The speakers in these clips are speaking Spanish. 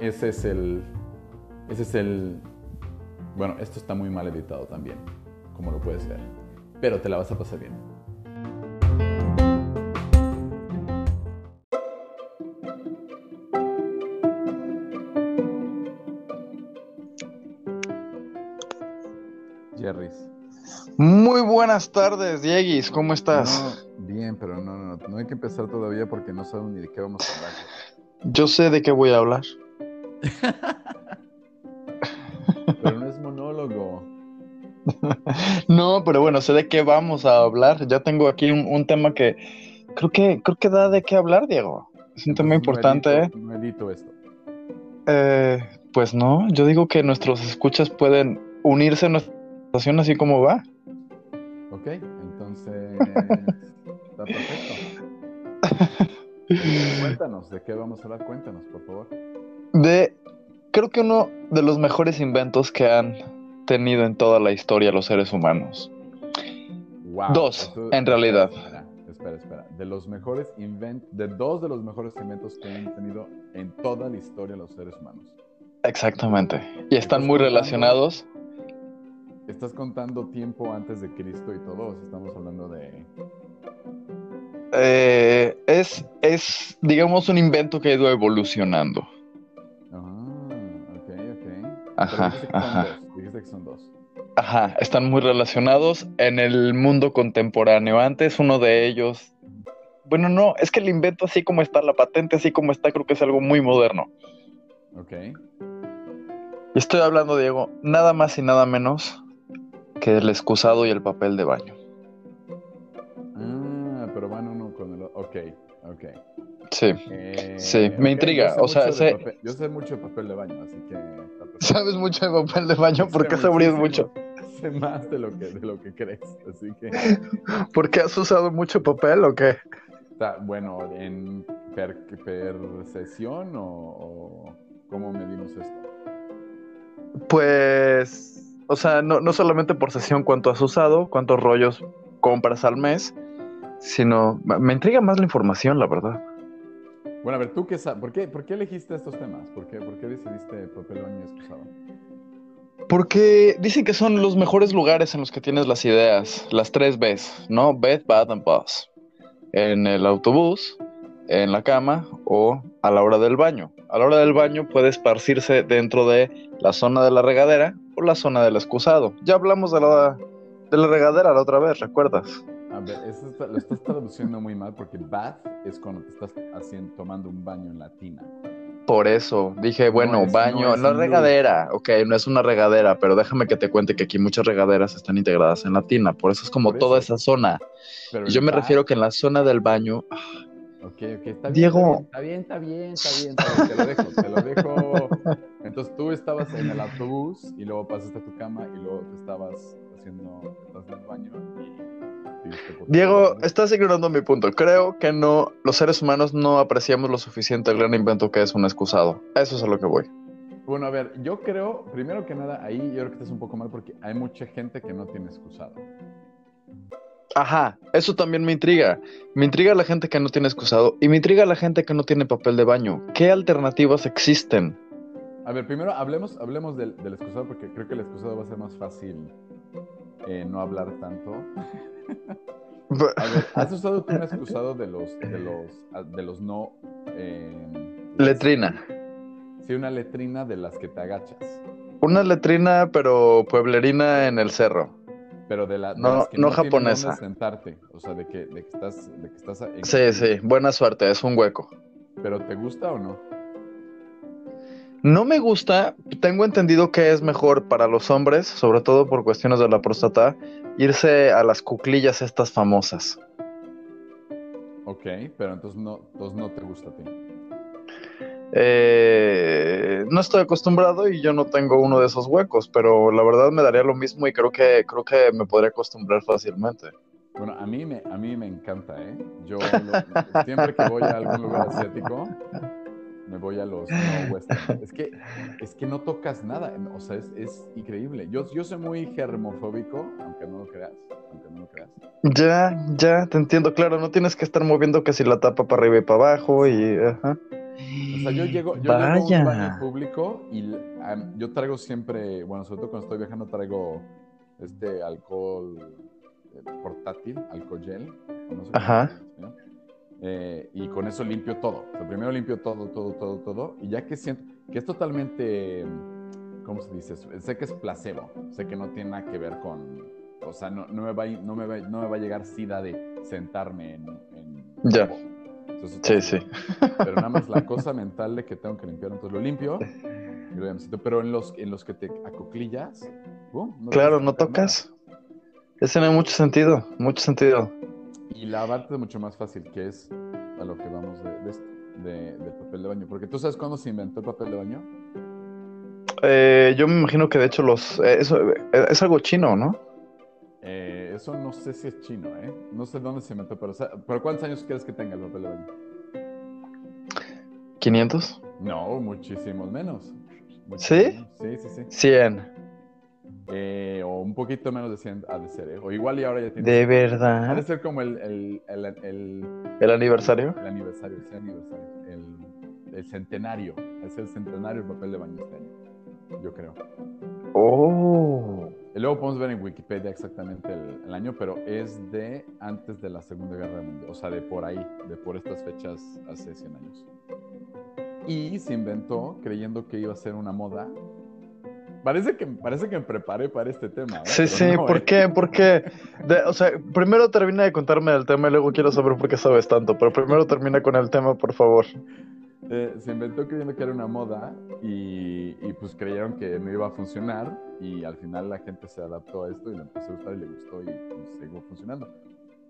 Ese es el... Ese es el... Bueno, esto está muy mal editado también, como lo puedes ver, pero te la vas a pasar bien. Jerry's. Muy buenas tardes, Dieguis, ¿cómo estás? No, bien, pero no, no, no hay que empezar todavía porque no sabemos ni de qué vamos a hablar. Yo sé de qué voy a hablar. Pero no es monólogo. no, pero bueno, sé de qué vamos a hablar. Ya tengo aquí un, un tema que creo que creo que da de qué hablar, Diego. Es un tema importante, no ¿eh? edito, No edito esto. Eh, Pues no, yo digo que nuestros escuchas pueden unirse a nuestra situación así como va. Ok, entonces está perfecto. Cuéntanos, ¿de qué vamos a hablar? Cuéntanos, por favor. Creo que uno de los mejores inventos que han tenido en toda la historia los seres humanos. Wow. Dos, Eso- en realidad. Espera, espera, espera. De los mejores inventos, de dos de los mejores inventos que han tenido en toda la historia los seres humanos. Exactamente. Y están muy relacionados. ¿Estás contando tiempo antes de Cristo y todo? ¿O estamos hablando de... Eh, es, es, digamos, un invento que ha ido evolucionando. Ajá, Pero dijiste que son dos. Dijiste que son dos. Ajá, están muy relacionados en el mundo contemporáneo. Antes uno de ellos... Bueno, no, es que el invento así como está, la patente así como está, creo que es algo muy moderno. Ok. Estoy hablando, Diego, nada más y nada menos que el excusado y el papel de baño. Ah, pero van uno con el otro. Ok, ok. Sí. Eh, Sí, me intriga, yo sé o sea, mucho de sé- papel- yo sé mucho de papel de baño, así que... ¿Sabes mucho de papel de baño? ¿Por qué sabrías mucho? Sé más de lo que, de lo que crees, así que... ¿Por qué has usado mucho papel o qué? Está, bueno, ¿en per, percepción o, o cómo medimos esto? Pues, o sea, no, no solamente por sesión cuánto has usado, cuántos rollos compras al mes, sino me intriga más la información, la verdad. Bueno, a ver, ¿tú qué sabes? ¿Por qué, ¿Por qué elegiste estos temas? ¿Por qué, por qué decidiste papel de baño y excusado? Porque dicen que son los mejores lugares en los que tienes las ideas, las tres Bs, ¿no? Bed, Bath and Bus. En el autobús, en la cama o a la hora del baño. A la hora del baño puede esparcirse dentro de la zona de la regadera o la zona del excusado. Ya hablamos de la, de la regadera la otra vez, ¿recuerdas? A ver, eso está- lo estás traduciendo muy mal porque bath es cuando te estás haciendo, tomando un baño en la tina. Por eso dije, bueno, es- baño, no no, es es luz. regadera, ok, no es una regadera, pero déjame que te cuente que aquí muchas regaderas están integradas en la tina, por eso es como Por toda eso. esa zona. Pero Y yo me bath- refiero que en la zona del baño, ok, está bien. Diego. Está bien, está bien, está bien, está bien, Te lo dejo, te lo dejo. Entonces tú estabas en el autobús y luego pasaste a tu cama y luego te estabas haciendo, estás en el baño y... dijiste, ¿por qué Diego, estás ignorando mi punto. Creo que no, los seres humanos no apreciamos lo suficiente el gran invento que es un excusado. Eso es a lo que voy. Bueno, a ver, yo creo, primero que nada, ahí yo creo que estás un poco mal porque hay mucha gente que no tiene excusado. Ajá, eso también me intriga. Me intriga la gente que no tiene excusado y me intriga la gente que no tiene papel de baño. ¿Qué alternativas existen? A ver, primero hablemos, hablemos del, del excusado porque creo que el excusado va a ser más fácil eh, no hablar tanto. A ver, ¿has usado tú un excusado de los, de los, de los no... eh, Letrina. Sí, una letrina de las que te agachas. Una letrina, pero pueblerina en el cerro. Pero de, la, de No- las que no japonesa. sentarte. O sea, de que, de que estás... De que estás en- Sí, sí, buena suerte, es un hueco. ¿Pero te gusta o no? No me gusta, tengo entendido que es mejor para los hombres, sobre todo por cuestiones de la próstata, irse a las cuclillas estas famosas. Ok, pero entonces no, entonces no te gusta a ti. Eh, no estoy acostumbrado y yo no tengo uno de esos huecos, pero la verdad me daría lo mismo y creo que creo que me podría acostumbrar fácilmente. Bueno, a mí me, a mí me encanta, ¿eh? Yo lo- siempre que voy a algún lugar asiático, me voy a los no western. Es que, es que no tocas nada, o sea, es, es increíble. Yo, yo soy muy germofóbico, aunque no lo creas, aunque no lo creas. Ya, ya, te entiendo, claro, no tienes que estar moviendo que si la tapa para arriba y para abajo y... Ajá. O sea, yo llego, yo llego a Vaya. un baño público y yo traigo siempre, bueno, sobre todo cuando estoy viajando, traigo este alcohol eh, portátil, alcohol gel. no sé Ajá. Eh, y con eso limpio todo. O sea, primero limpio todo, todo, todo, todo. Y ya que siento que es totalmente, ¿cómo se dice? Sé que es placebo. Sé que no tiene nada que ver con, o sea, no, no me, va, a- no, me va, no me va a llegar sida de sentarme en... en Ya. polvo. Entonces, Sí, sí. pero nada más la cosa mental de que tengo que limpiar, entonces lo limpio. y. Pero en los, en los que te acoclillas, Claro, no tocas. Ese no hay mucho sentido, mucho sentido. Y lavarte es mucho más fácil, que es a lo que vamos de, de esto, de- papel de baño. Porque tú sabes cuándo se inventó el papel de baño. Eh, yo me imagino que de hecho los... eh, eso eh, es algo chino, ¿no? Eh, eso no sé si es chino, ¿eh? No sé dónde se inventó, pero, ¿pero ¿cuántos años quieres que tenga el papel de baño? ¿500? No, muchísimos menos. Muchísimos ¿Sí? menos. Sí, sí, sí. 100. Eh, o un poquito menos de 100 ha de ser, ¿eh? O igual y ahora ya tiene... ¿De Ha de verdad? ser como el, el, el, el, ¿El aniversario? el aniversario, ese aniversario, el, el centenario. Es el centenario del papel de baño este año, yo creo. Oh. Y luego podemos ver en Wikipedia exactamente el, el año, pero es de antes de la Segunda Guerra Mundial, o sea, de por ahí, de por estas fechas hace 100 años. Y se inventó creyendo que iba a ser una moda. Parece que, parece que me preparé para este tema. ¿eh? Sí, Pero sí, no, ¿por ¿eh? qué? ¿Por qué? De- o sea, primero termina de contarme el tema y luego quiero saber por qué sabes tanto, pero primero termina con el tema, por favor. Eh, se inventó creyendo que era una moda y, y, pues creyeron que no iba a funcionar y al final la gente se adaptó a esto y le empezó a gustar y le gustó y pues, siguió funcionando.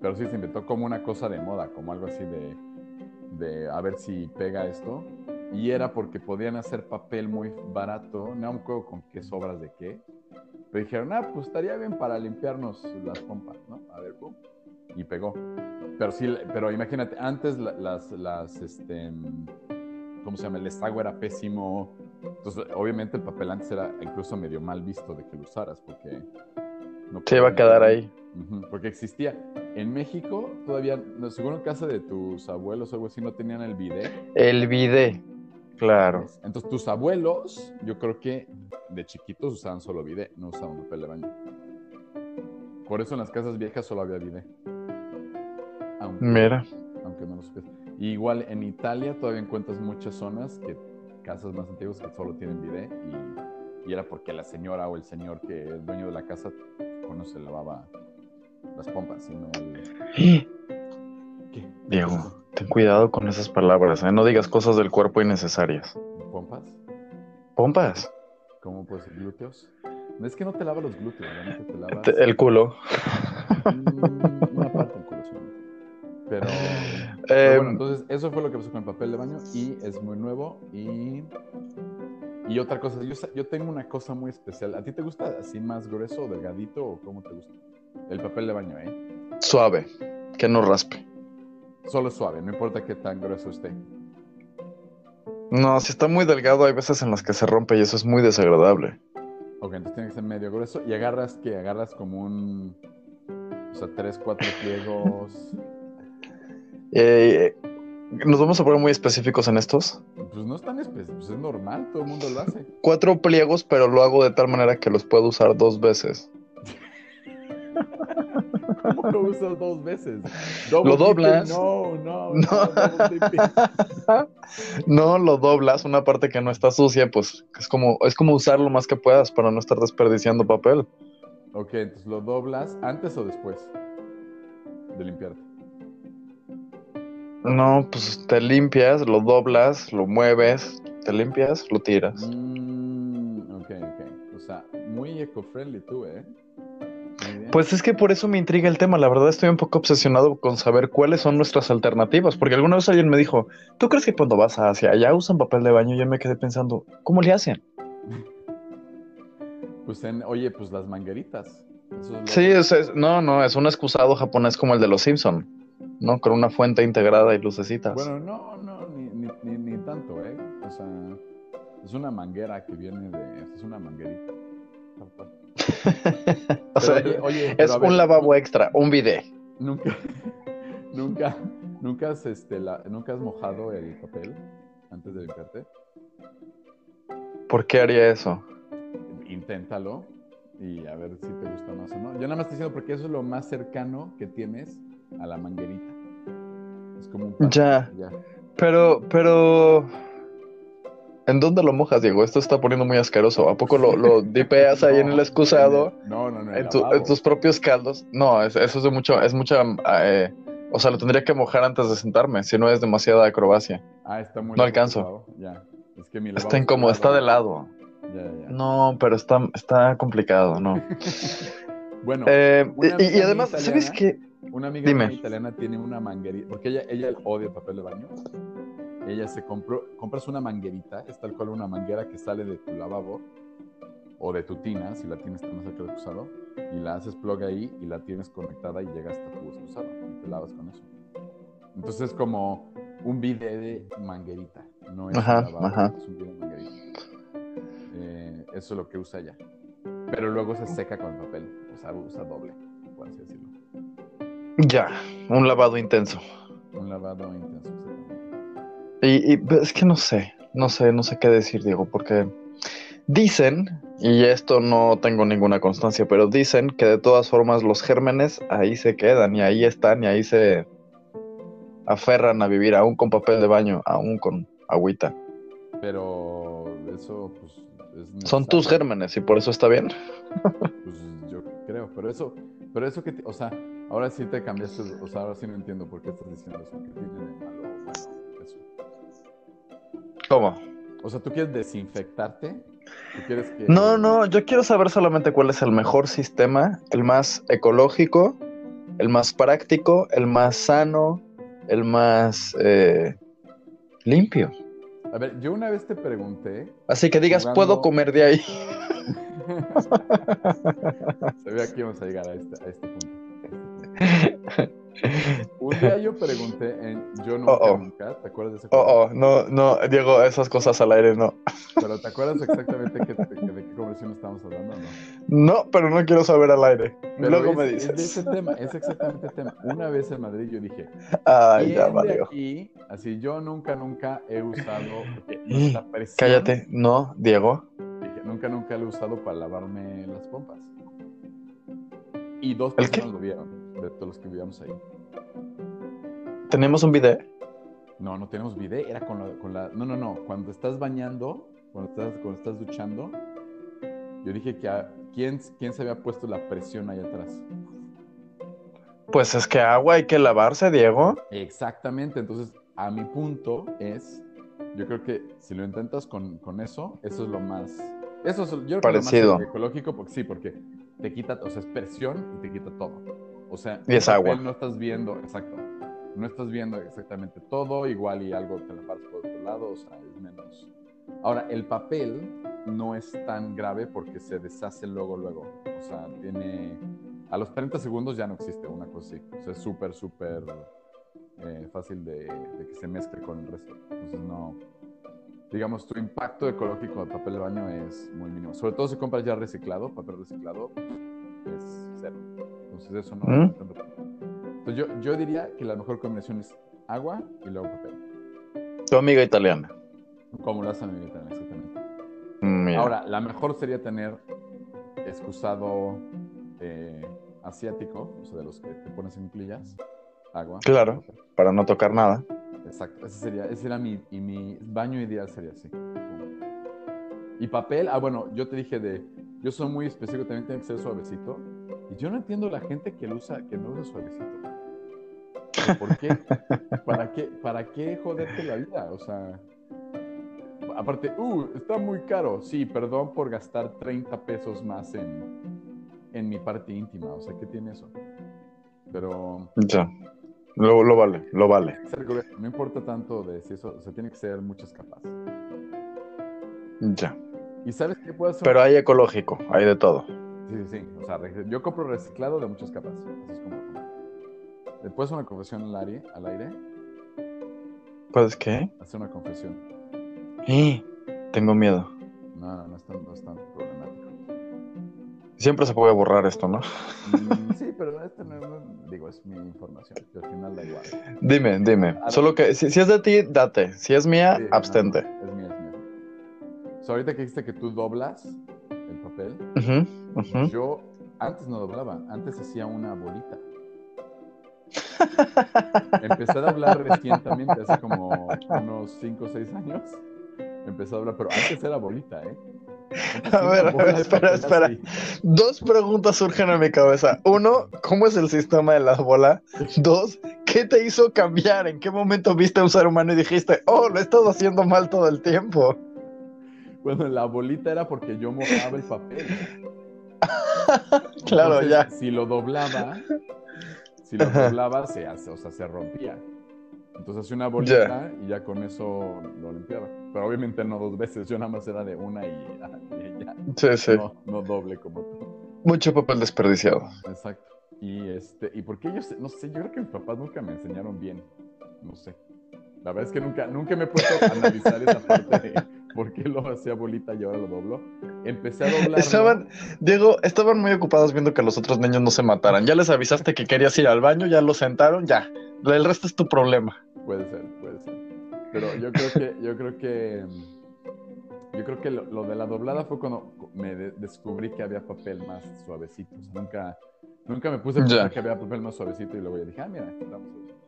Pero sí se inventó como una cosa de moda, como algo así de, de a ver si pega esto. Y era porque podían hacer papel muy barato, no me acuerdo con qué sobras de qué. Pero dijeron, ah, pues estaría bien para limpiarnos las pompas, ¿no? A ver, pum. Y pegó. Pero sí, pero imagínate, antes la- las, las, este, ¿cómo se llama? El estago era pésimo. Entonces, obviamente el papel antes era incluso medio mal visto de que lo usaras, porque... No Se iba a quedar ahí. Porque existía. En México todavía, seguro en casa de tus abueos o algo así, no tenían el bidet. El bidet. Claro. Entonces tus abuelos, yo creo que de chiquitos usaban solo bidet, no usaban papel de baño. Por eso en las casas viejas solo había bidet. Aunque, Mira. aunque no lo supieras. Y igual en Italia todavía encuentras muchas zonas que casas más antiguas que solo tienen bidet y, y era porque la señora o el señor que es dueño de la casa pues, no se lavaba las pompas, sino el... ¿Qué? Diego, ten cuidado con esas palabras, ¿eh? No digas cosas del cuerpo innecesarias. ¿Pompas? Pompas. ¿Cómo pues glúteos? No es que no te lavas los glúteos, realmente te lavas El culo. mm, una parte del culo solamente. Pero, Eh, pero bueno, entonces eso fue lo que pasó con el papel de baño y es muy nuevo y y otra cosa, yo, yo tengo una cosa muy especial. ¿A ti te gusta así más grueso delgadito o cómo te gusta? El papel de baño, ¿eh? Suave. Que no raspe. Solo suave, no importa qué tan grueso esté. No, si está muy delgado, hay veces en las que se rompe y eso es muy desagradable. Ok, entonces tiene que ser medio grueso y agarras que agarras como un, o sea, tres, cuatro pliegos. Eh, ¿Nos vamos a poner muy específicos en estos? Pues no es tan específico, pues es normal, todo el mundo lo hace. Cuatro pliegos, pero lo hago de tal manera que los puedo usar dos veces. ¿Cómo lo usas dos veces? Lo doblas. No, no, no. No lo doblas, una parte que no está sucia, pues es como, es como usar lo más que puedas para no estar desperdiciando papel. Ok, entonces lo doblas antes o después de limpiarte. No, pues te limpias, lo doblas, lo mueves, te limpias, lo tiras. Mm, ok, ok. O sea, muy eco-friendly tú, ¿eh? Pues es que por eso me intriga el tema. La verdad estoy un poco obsesionado con saber cuáles son nuestras alternativas. Porque alguna vez alguien me dijo, ¿tú crees que cuando vas hacia allá usan papel de baño? Y yo me quedé pensando, ¿cómo le hacen? Pues en, oye, pues las mangueritas. Eso es lo- Sí, es, es- no, no, es un excusado japonés como el de los Simpson, ¿no? Con una fuente integrada y lucecitas. Bueno, no, no, ni, ni, ni, ni tanto, ¿eh? O sea, es una manguera que viene de. Es una manguerita. o sea, Pero, oye, oye, es ver, un lavabo extra, un bidet. Nunca, nunca, nunca has, este, la- nunca has mojado el papel antes de limpiarte. ¿Por qué haría eso? Inténtalo y a ver si te gusta más o no. Yo nada más estoy diciendo porque eso es lo más cercano que tienes a la manguerita. Es como un paso, Ya. Pero, pero... ¿En dónde lo mojas, Diego? Esto está poniendo muy asqueroso. ¿A poco lo, lo dipeas ahí en el excusado? No, no, no. En, tu- en tus propios caldos. No, es- eso es de mucho, es mucha, eh, o sea, lo tendría que mojar antes de sentarme, si no es demasiada acrobacia. Ah, está muy No alcanzo. Ya. Es que mi Está incómodo, está de lado. Ya, ya, ya. No, pero está, está complicado, no. Bueno, Eh, y- además, ¿sabes qué? Una amiga Dime. italiana tiene una manguerita, porque ella, ella odia el papel de baño. Ella se compró, compras una manguerita, es tal cual una manguera que sale de tu lavabo o de tu tina, si la tienes más cerca del excusado, y la haces plug ahí y la tienes conectada y llega hasta tu excusado y te lavas con eso. Entonces es como un bidet de manguerita, no es Ajá, un lavabo, ajá. es un bidet de manguerita. Eh, eso es lo que usa ella. Pero luego se seca con el papel, o sea, usa doble, por así decirlo. Ya, un lavado intenso. Un lavado intenso, exactamente. Y, y, pues, es que no sé, no sé, no sé qué decir, Diego, porque dicen, y esto no tengo ninguna constancia, pero dicen que de todas formas los gérmenes ahí se quedan y ahí están y ahí se aferran a vivir, aún con papel de baño, aún con agüita. Pero eso, pues, es Son tus gérmenes y por eso está bien. Pues yo creo, pero eso, pero eso que, o sea, ahora sí te cambiaste, o sea, ahora sí no entiendo por qué estás diciendo eso, que tiene malo. ¿Cómo? O sea, ¿tú quieres desinfectarte? ¿Tú quieres que... No, no, yo quiero saber solamente cuál es el mejor sistema, el más ecológico, el más práctico, el más sano, el más eh, limpio. A ver, yo una vez te pregunté... Así que digas, Jugando- puedo comer de ahí. Sabía que íbamos a llegar a este, a este punto. Un día yo pregunté en Yo Nunca Oh, oh. Nunca, ¿te acuerdas de ese Oh, programa? oh, no, no, Diego, esas cosas al aire no. Pero ¿te acuerdas exactamente de, de qué conversión estábamos hablando no? No, pero no quiero saber al aire. Pero Luego es, me es de dices. ese tema, es exactamente el tema. Una vez en Madrid yo dije, Ay, ¿quién ya valió. aquí, así yo nunca, nunca he usado, porque nuestra presión, Cállate. No, Diego. dije, nunca, nunca lo he usado para lavarme las pompas. Y dos personas lo vieron, de todos los que vivíamos ahí. ¿Tenemos un video? No, no tenemos video, era con la, con la... No, no, no, cuando estás bañando, cuando estás, cuando estás duchando, yo dije que a, ¿quién, ¿quién se había puesto la presión ahí atrás? Pues es que agua hay que lavarse, Diego. Exactamente, entonces a mi punto es, yo creo que si lo intentas con, con eso, eso es lo más, eso es yo creo que Parecido. lo más ecológico, porque sí, porque te quita, o sea, es presión y te quita todo. O sea, Y es agua. No estás viendo, exacto, no estás viendo exactamente todo, igual y algo te la paras por otro lado, o sea, es menos. Ahora, el papel no es tan grave porque se deshace luego, luego. O sea, tiene. A los 30 segundos ya no existe una cosa así. O sea, es súper, súper eh, fácil de, de que se mezcle con el resto. Entonces, no. Digamos, tu impacto ecológico de papel de baño es muy mínimo. Sobre todo si compras ya reciclado, papel reciclado, es cero. Entonces, eso no. ¿Mm? Entonces, yo, yo diría que la mejor combinación es agua y luego papel. Tu amiga italiana. Como lo hace mi vida, exactamente. Mm, Mira. Ahora, la mejor sería tener excusado eh, asiático, o sea, de los que te pones en cuclillas, agua. Claro. Para no tocar nada. Exacto, ese sería, ese era mi, y mi baño ideal sería así. Y papel, ah, bueno, yo te dije de, yo soy muy específico, también tiene que ser suavecito. Y yo no entiendo la gente que lo usa, que no usa suavecito. ¿Por qué? ¿Para qué, para qué joderte la vida? O sea, aparte, uh, está muy caro. Sí, perdón por gastar 30 pesos más en, en mi parte íntima. O sea, ¿qué tiene eso? Pero Ya. Lo, lo vale, lo vale. no importa tanto de si eso, o sea, tiene que ser muchas capas. Ya. ¿Y sabes qué puedo hacer? Pero hay ecológico, hay de todo. Sí, sí, sí. O sea, yo compro reciclado de muchas capas. Así es como. Después una confesión al aire, al aire, ¿Puedes qué? hacer una confesión. Eh, tengo miedo. No, no, no es tan, no es tan problemático. Siempre se puede borrar esto, ¿no? Mm, sí, pero este no, no- digo, es mi información. al final da igual. Dime, dime. Solo que si, si es de ti, date. Si es mía, Sí, abstente. no, es mío, es mío. O sea, ahorita que dijiste que tú doblas el papel, Ujú. yo antes no doblaba, antes hacía una bolita. Empecé a doblar recientemente, hace como unos 5 o 6 años. Empecé a doblar, pero antes era bolita, ¿eh? A ver, a espera, espera. así. Dos preguntas surgen en mi cabeza. Uno, ¿cómo es el sistema de la bola? Dos, ¿qué te hizo cambiar? ¿En qué momento viste a un ser humano y dijiste, oh, lo he estado haciendo mal todo el tiempo? Bueno, la bolita era porque yo mojaba el papel. Claro, Entonces, ya. Si lo doblaba, si lo Ajá. doblaba, se hace, o sea, se rompía. Entonces hacía una bolita y ya con eso lo limpiaba. Pero obviamente no dos veces, yo nada más era de una y, y ya. Sí, sí. No, no doble como tú. Mucho papel desperdiciado. Exacto. Y este, y porque ellos, no sé, yo creo que mis papás nunca me enseñaron bien. No sé. La verdad es que nunca, nunca me he puesto a analizar esa parte de por qué lo hacía bolita y ahora lo doblo. Empecé a doblarlo. Estaban, Diego, estaban muy ocupados viendo que los otros niños no se mataran. Ya les avisaste que querías ir al baño, ya los sentaron, ya. El resto es tu problema. Puede ser, puede ser. Pero yo creo que, yo creo que, yo creo que lo, lo de la doblada fue cuando me de- descubrí que había papel más suavecito. O sea, nunca, nunca me puse a pensar Ya. que había papel más suavecito y luego ya dije, ah, mira, estamos. Yo creo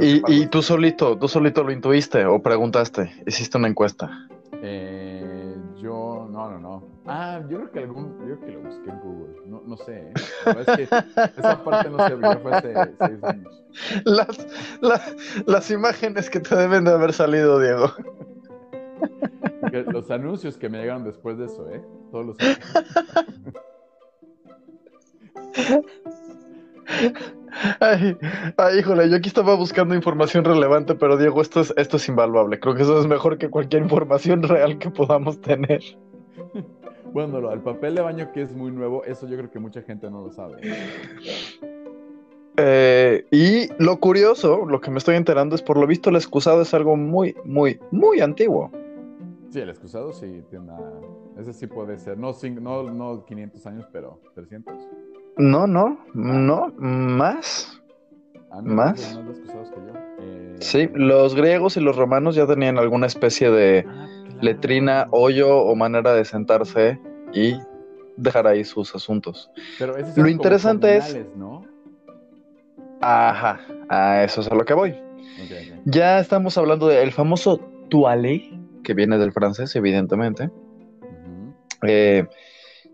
Y, tú solito, tú solito lo intuiste o preguntaste, hiciste una encuesta. Eh, yo, no, no, no. Ah, yo creo que algún, yo creo que lo busqué en Google. No, no sé. ¿eh? La verdad es que esa parte no sé, ya fue hace seis años. Las, la- las imágenes que te deben de haber salido, Diego. Los anuncios que me llegaron después de eso, ¿eh? Todos los Ay, ay, híjole, yo aquí estaba buscando información relevante, pero Diego, esto es, esto es invaluable. Creo que eso es mejor que cualquier información real que podamos tener. Bueno, lo del papel de baño que es muy nuevo, eso yo creo que mucha gente no lo sabe. Eh, y lo curioso, lo que me estoy enterando es por lo visto el excusado es algo muy, muy, muy antiguo. Sí, el excusado sí tiene una... Ese sí puede ser, no, no, no 500 años, pero 300. No, no, no, más. Ah, ¿Más? Eh, Sí, los griegos y los romanos ya tenían alguna especie de ah, claro. letrina, hoyo o manera de sentarse y dejar ahí sus asuntos. Pero esos Lo son interesante es- ¿no? Ajá, a eso es a lo que voy. Ya estamos hablando del famoso toilette, que viene del francés, evidentemente. Eh,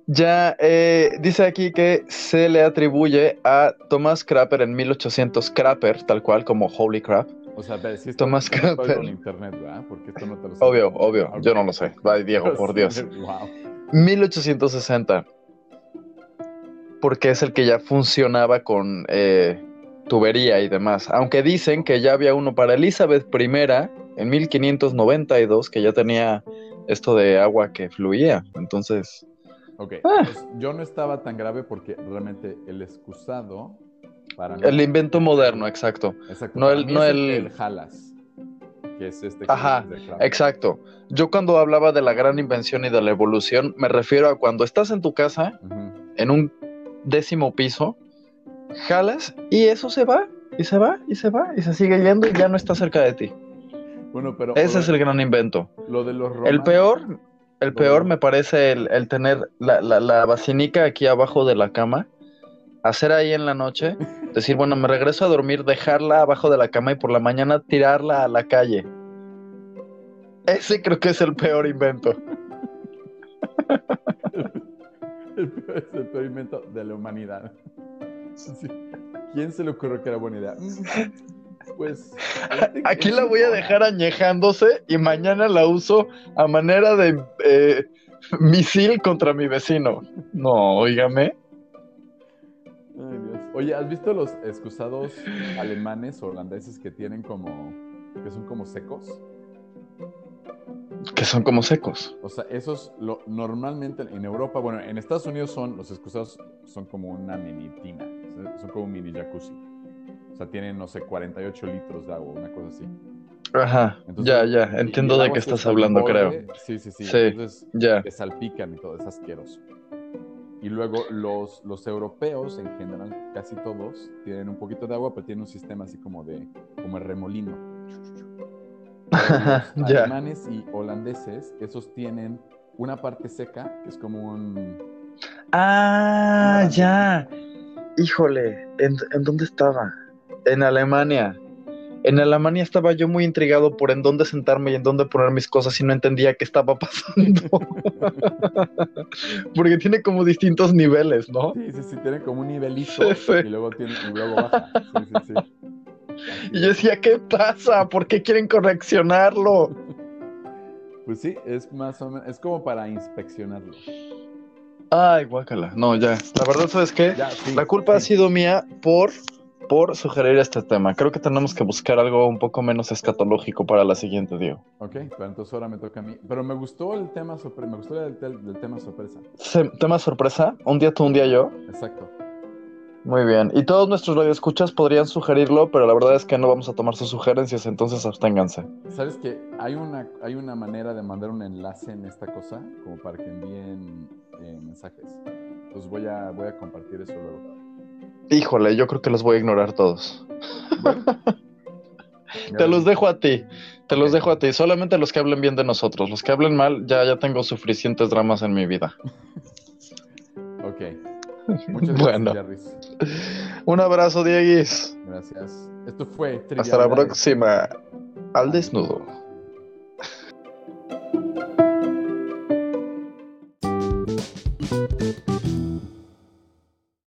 ya eh, dice aquí que se le atribuye a Thomas Crapper en 1800, Crapper, tal cual como Holy Crap. O sea, pero si Thomas Crapper. con internet, ¿verdad? Porque esto no te lo sabes. Obvio, obvio, yo no lo sé. Ay, Diego, por Dios. Wow. 1860. Porque es el que ya funcionaba con eh, tubería y demás. Aunque dicen que ya había uno para Elizabeth I en 1592 que ya tenía esto de agua que fluía. Entonces, Ok, Ah. pues yo no estaba tan grave porque realmente el excusado para mí- el invento moderno, exacto. Exacto, no el- no el- el jalas, que es este que Ajá, es de Kraft. Exacto. Yo cuando hablaba de la gran invención y de la evolución, me refiero a cuando estás en tu casa, en un décimo piso, jalas y eso se va, y se va, y se va, y se sigue yendo y ya no está cerca de ti. Bueno, pero Ese es el gran invento. lo de los El peor, el peor me parece el, el tener la, la, la vacinica aquí abajo de la cama, hacer ahí en la noche, decir, bueno, me regreso a dormir, dejarla abajo de la cama y por la mañana tirarla a la calle. Ese creo que es el peor invento. el peor, es el peor invento de la humanidad. ¿Quién se le ocurrió que era buena idea? Pues. Aquí la voy a dejar añejándose y mañana la uso a manera de eh, Misil contra mi vecino. No, óigame. Ay, Dios. Oye, ¿has visto los excusados alemanes o holandeses que tienen como. que son como secos? Que son como secos. O sea, esos lo, normalmente en Europa, bueno, en Estados Unidos son, los excusados son como una mini tina, son como un mini jacuzzi. O sea, tienen, no sé, 48 litros de agua, una cosa así. Ajá, Entonces, ya, ya, entiendo de qué estás hablando, creo. salpicone, Sí, sí, sí. Sí. Entonces, Ya. te salpican y todo, es asqueroso. Y luego los, los europeos, en general, casi todos, tienen un poquito de agua, pero tienen un sistema así como de, como el remolino. Los Ya. alemanes y holandeses, esos tienen una parte seca, que es como un... Ah, ya. Híjole, ¿en, en dónde estaba? En Alemania. En Alemania estaba yo muy intrigado por en dónde sentarme y en dónde poner mis cosas y no entendía qué estaba pasando. Porque tiene como distintos niveles, ¿no? Sí, sí, sí, tienen como un nivelito Sí, sí. y luego tienen, y luego baja. Sí, sí, sí. Así Y yo decía, ¿qué pasa? ¿Por qué quieren correccionarlo? Pues sí, es más o menos, es como para inspeccionarlo. Ay, guácala. No, ya. La verdad, ¿sabes qué? Ya, sí, La culpa ha sido mía por, por sugerir este tema. Creo que tenemos que buscar algo un poco menos escatológico para la siguiente, Diego. Ok, pero entonces ahora me toca a mí. Pero me gustó el tema sorpresa, me gustó el, tel- el tema sorpresa. Tema sorpresa, un día tú, un día yo. Exacto. Muy bien. Y todos nuestros radioescuchas podrían sugerirlo, pero la verdad es que no vamos a tomar sus sugerencias, entonces absténganse. ¿Sabes que hay una, hay una manera de mandar un enlace en esta cosa como para que envíen eh, mensajes? Entonces voy a, voy a compartir eso luego. Híjole, yo creo que los voy a ignorar todos. Bueno. Te los dejo a ti. Te los dejo a ti. Solamente los que hablen bien de nosotros. Los que hablen mal, ya, ya tengo suficientes dramas en mi vida. Ok. Muchas gracias, Bueno. Jarvis. Un abrazo, Dieguis. Gracias. Esto fue Trivia Hasta la próxima. Al desnudo.